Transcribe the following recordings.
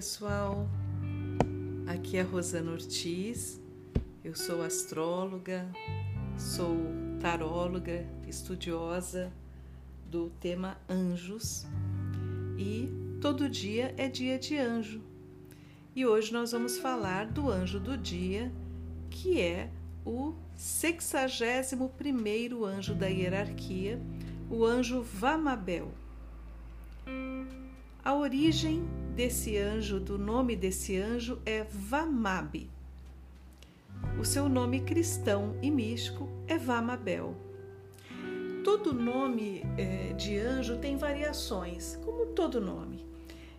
pessoal, aqui é Rosana Ortiz, eu sou astróloga, sou taróloga, estudiosa do tema anjos e todo dia é dia de anjo. E hoje nós vamos falar do anjo do dia, que é o 61 primeiro anjo da hierarquia, o anjo Vamabel. A origem desse anjo, do nome desse anjo, é Vamab. O seu nome cristão e místico é Vamabel. Todo nome é, de anjo tem variações, como todo nome.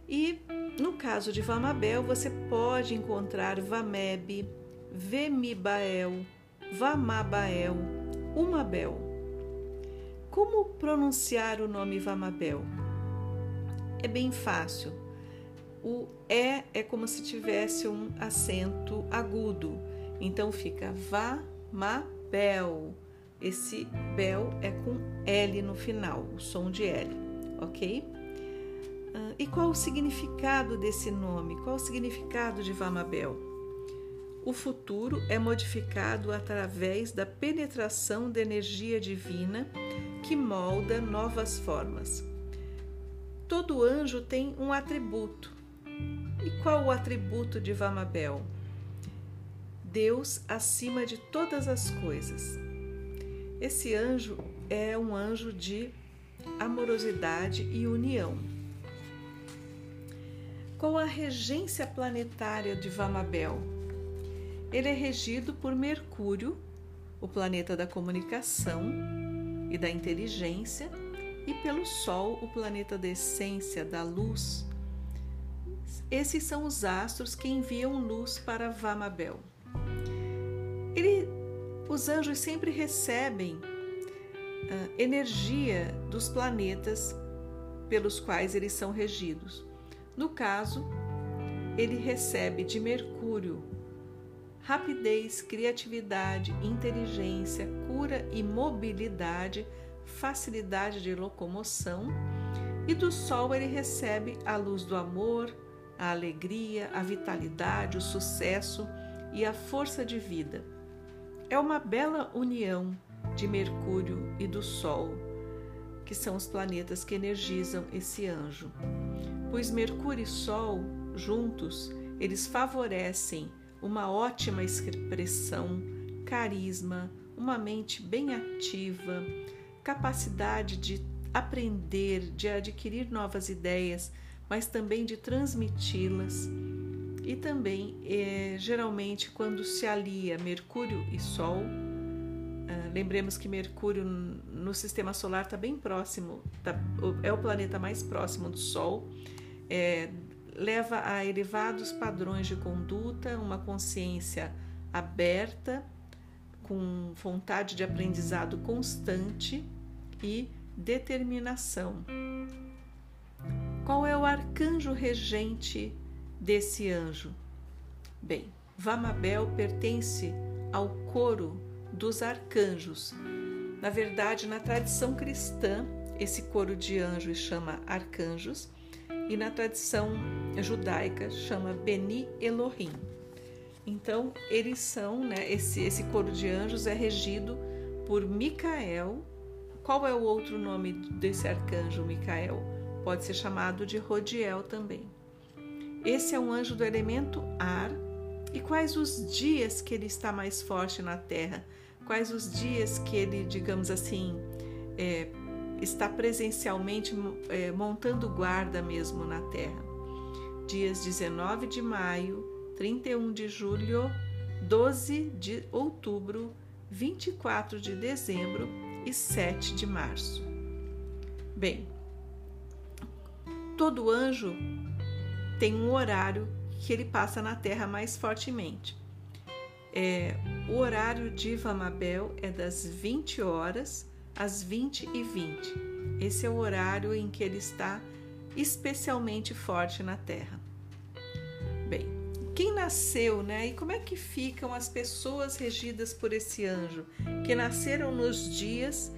E no caso de Vamabel, você pode encontrar Vameb, Vemibael, Vamabael, Umabel. Como pronunciar o nome Vamabel? é bem fácil. O é é como se tivesse um acento agudo. Então fica vá, ma, bel. Esse bel é com L no final, o som de L, ok? Uh, e qual o significado desse nome? Qual o significado de Vamabel? O futuro é modificado através da penetração da energia divina que molda novas formas. Todo anjo tem um atributo. Qual o atributo de Vamabel? Deus acima de todas as coisas. Esse anjo é um anjo de amorosidade e união. Qual a regência planetária de Vamabel? Ele é regido por Mercúrio, o planeta da comunicação e da inteligência, e pelo Sol, o planeta da essência, da luz. Esses são os astros que enviam luz para Vamabel. Ele, os anjos sempre recebem uh, energia dos planetas pelos quais eles são regidos. No caso, ele recebe de Mercúrio rapidez, criatividade, inteligência, cura e mobilidade facilidade de locomoção, e do Sol ele recebe a luz do amor, a alegria, a vitalidade, o sucesso e a força de vida. É uma bela união de Mercúrio e do Sol, que são os planetas que energizam esse anjo. Pois Mercúrio e Sol, juntos, eles favorecem uma ótima expressão, carisma, uma mente bem ativa, capacidade de aprender, de adquirir novas ideias, mas também de transmiti-las. E também, é, geralmente, quando se alia Mercúrio e Sol, ah, lembremos que Mercúrio no sistema solar está bem próximo, tá, é o planeta mais próximo do Sol, é, leva a elevados padrões de conduta, uma consciência aberta com vontade de aprendizado constante e determinação. Qual é o arcanjo regente desse anjo? Bem, Vamabel pertence ao coro dos arcanjos. Na verdade, na tradição cristã, esse coro de anjos chama arcanjos e na tradição judaica chama Beni Elohim. Então, eles são, né, esse, esse coro de anjos é regido por Micael. Qual é o outro nome desse arcanjo Micael? Pode ser chamado de Rodiel também. Esse é um anjo do elemento ar. E quais os dias que ele está mais forte na Terra? Quais os dias que ele, digamos assim, é, está presencialmente é, montando guarda mesmo na Terra? Dias 19 de maio, 31 de julho, 12 de outubro, 24 de dezembro e 7 de março. Bem, todo anjo tem um horário que ele passa na Terra mais fortemente. É, o horário de Vamabel é das 20 horas às 20 e 20. Esse é o horário em que ele está especialmente forte na Terra. Bem, quem nasceu, né? E como é que ficam as pessoas regidas por esse anjo, que nasceram nos dias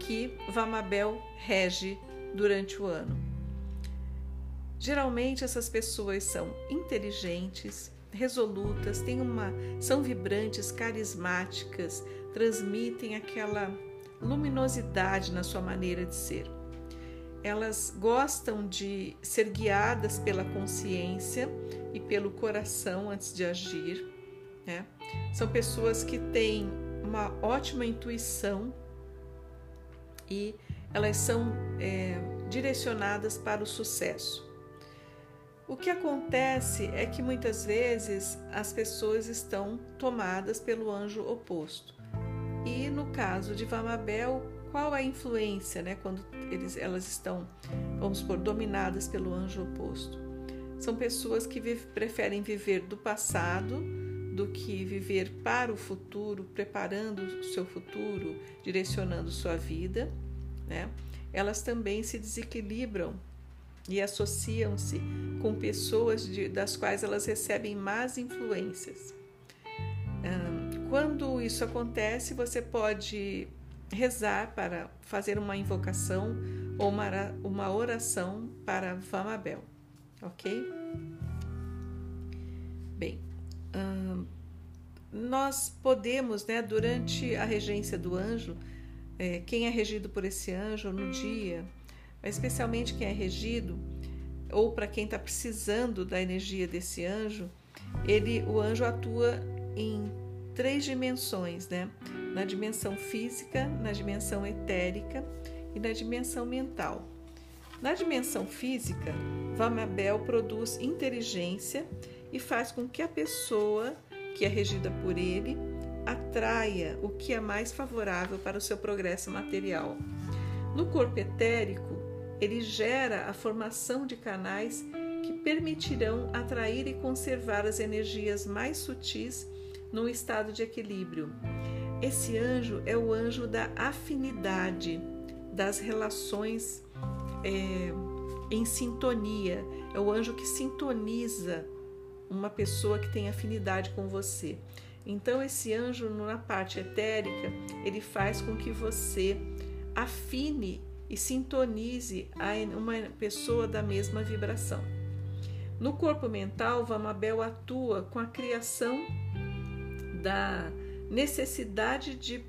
que Vamabel rege durante o ano? Geralmente essas pessoas são inteligentes, resolutas, têm uma, são vibrantes, carismáticas, transmitem aquela luminosidade na sua maneira de ser. Elas gostam de ser guiadas pela consciência e pelo coração antes de agir. Né? São pessoas que têm uma ótima intuição e elas são é, direcionadas para o sucesso. O que acontece é que muitas vezes as pessoas estão tomadas pelo anjo oposto. E no caso de Vamabel, qual a influência, né, quando eles, elas estão, vamos supor, dominadas pelo anjo oposto? São pessoas que vive, preferem viver do passado do que viver para o futuro, preparando o seu futuro, direcionando sua vida, né? Elas também se desequilibram e associam-se com pessoas de, das quais elas recebem más influências. Quando isso acontece, você pode rezar para fazer uma invocação ou uma, uma oração para Vamabel, ok? Bem, nós podemos, né, durante a regência do anjo, é, quem é regido por esse anjo no dia, especialmente quem é regido, ou para quem está precisando da energia desse anjo, ele, o anjo atua em três dimensões, né? Na dimensão física, na dimensão etérica e na dimensão mental. Na dimensão física, Vamabel produz inteligência e faz com que a pessoa que é regida por ele atraia o que é mais favorável para o seu progresso material. No corpo etérico, ele gera a formação de canais que permitirão atrair e conservar as energias mais sutis num estado de equilíbrio. Esse anjo é o anjo da afinidade, das relações é, em sintonia, é o anjo que sintoniza uma pessoa que tem afinidade com você. Então, esse anjo, na parte etérica, ele faz com que você afine e sintonize a uma pessoa da mesma vibração. No corpo mental, Vamabel atua com a criação da necessidade de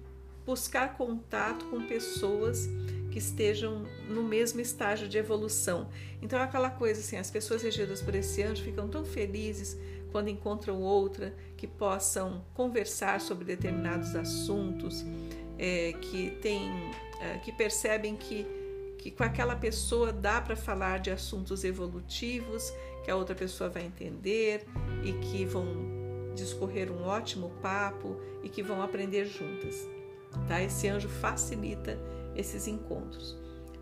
buscar contato com pessoas que estejam no mesmo estágio de evolução. Então é aquela coisa assim, as pessoas regidas por esse anjo ficam tão felizes quando encontram outra que possam conversar sobre determinados assuntos, é, que tem, que percebem que que com aquela pessoa dá para falar de assuntos evolutivos que a outra pessoa vai entender e que vão discorrer um ótimo papo e que vão aprender juntas. Tá? Esse anjo facilita esses encontros.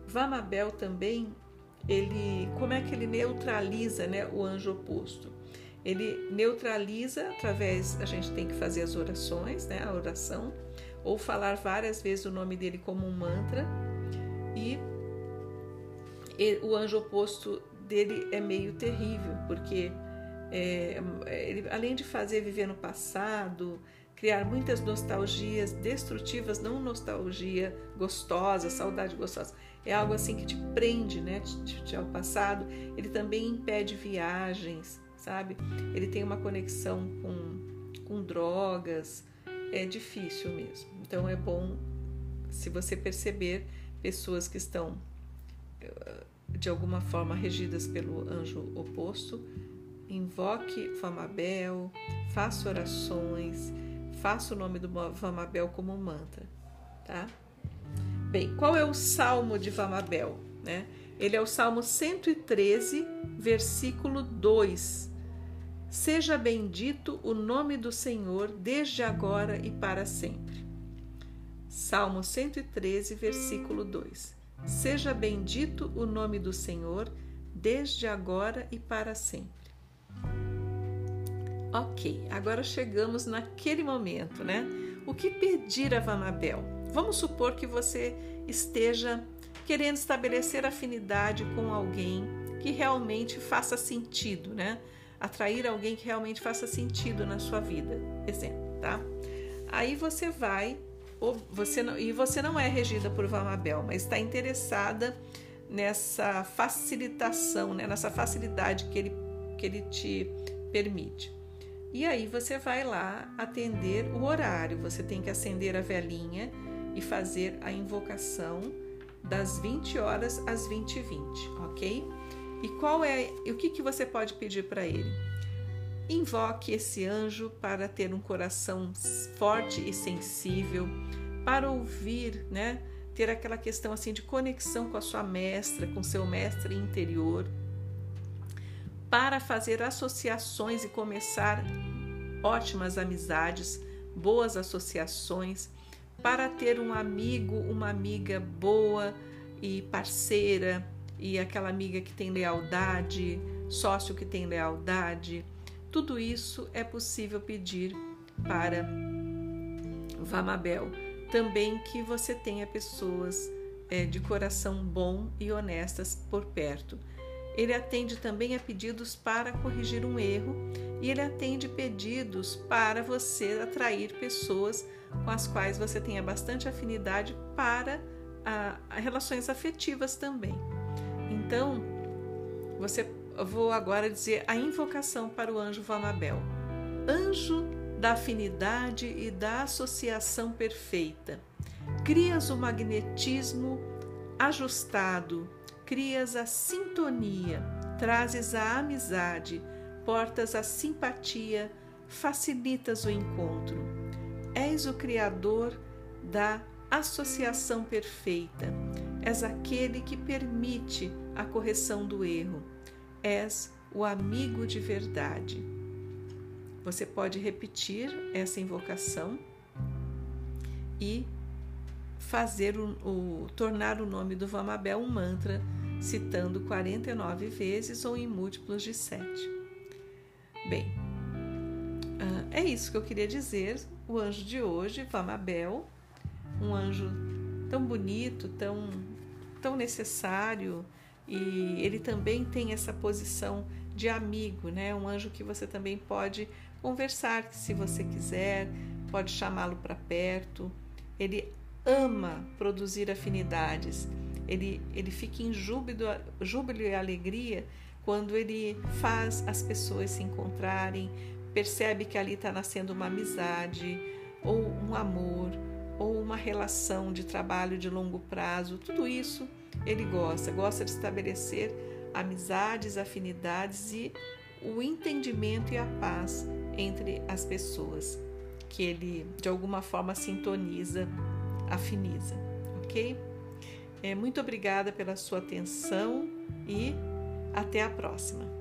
Vamabel também, ele, como é que ele neutraliza, né, o anjo oposto? Ele neutraliza através, a gente tem que fazer as orações, né, a oração, ou falar várias vezes o nome dele como um mantra, e o anjo oposto dele é meio terrível, porque é, ele, além de fazer viver no passado, criar muitas nostalgias destrutivas, não nostalgia gostosa, saudade gostosa, é algo assim que te prende, né, te, te, ao passado. Ele também impede viagens, sabe? Ele tem uma conexão com, com drogas, é difícil mesmo. Então é bom se você perceber pessoas que estão eh, de alguma forma regidas pelo anjo oposto, invoque Famabel, faça orações faça o nome do Vamabel como mantra, tá? Bem, qual é o salmo de Vamabel? Né? Ele é o salmo 113, versículo 2. Seja bendito o nome do Senhor desde agora e para sempre. Salmo 113, versículo 2. Seja bendito o nome do Senhor desde agora e para sempre. Ok, agora chegamos naquele momento, né? O que pedir a Vanabel? Vamos supor que você esteja querendo estabelecer afinidade com alguém que realmente faça sentido, né? Atrair alguém que realmente faça sentido na sua vida, exemplo, tá? Aí você vai, ou você não, e você não é regida por Vamabel, mas está interessada nessa facilitação, né? nessa facilidade que ele, que ele te permite. E aí você vai lá atender o horário. Você tem que acender a velinha e fazer a invocação das 20 horas às 20 e 20, ok? E qual é o que, que você pode pedir para ele? Invoque esse anjo para ter um coração forte e sensível, para ouvir, né? Ter aquela questão assim de conexão com a sua mestra, com seu mestre interior, para fazer associações e começar ótimas amizades, boas associações, para ter um amigo, uma amiga boa e parceira, e aquela amiga que tem lealdade, sócio que tem lealdade. Tudo isso é possível pedir para Vamabel. Também que você tenha pessoas é, de coração bom e honestas por perto. Ele atende também a pedidos para corrigir um erro e ele atende pedidos para você atrair pessoas com as quais você tenha bastante afinidade para a, a relações afetivas também. Então, você vou agora dizer a invocação para o anjo Vamabel. Anjo da afinidade e da associação perfeita. Crias o magnetismo ajustado, crias a sintonia, trazes a amizade, portas a simpatia, facilitas o encontro. És o criador da associação perfeita És aquele que permite a correção do erro. És o amigo de verdade. Você pode repetir essa invocação e fazer o, o, tornar o nome do Vamabel um mantra, citando 49 vezes ou em múltiplos de 7. Bem, ah, é isso que eu queria dizer. O anjo de hoje, Vamabel, um anjo tão bonito, tão, tão necessário, e ele também tem essa posição de amigo, né? Um anjo que você também pode conversar se você quiser, pode chamá-lo para perto. Ele ama produzir afinidades. Ele, ele fica em júbilo, júbilo e alegria quando ele faz as pessoas se encontrarem, percebe que ali está nascendo uma amizade ou um amor ou uma relação de trabalho de longo prazo, tudo isso ele gosta, gosta de estabelecer amizades, afinidades e o entendimento e a paz entre as pessoas, que ele de alguma forma sintoniza, afiniza, ok? É, muito obrigada pela sua atenção e até a próxima.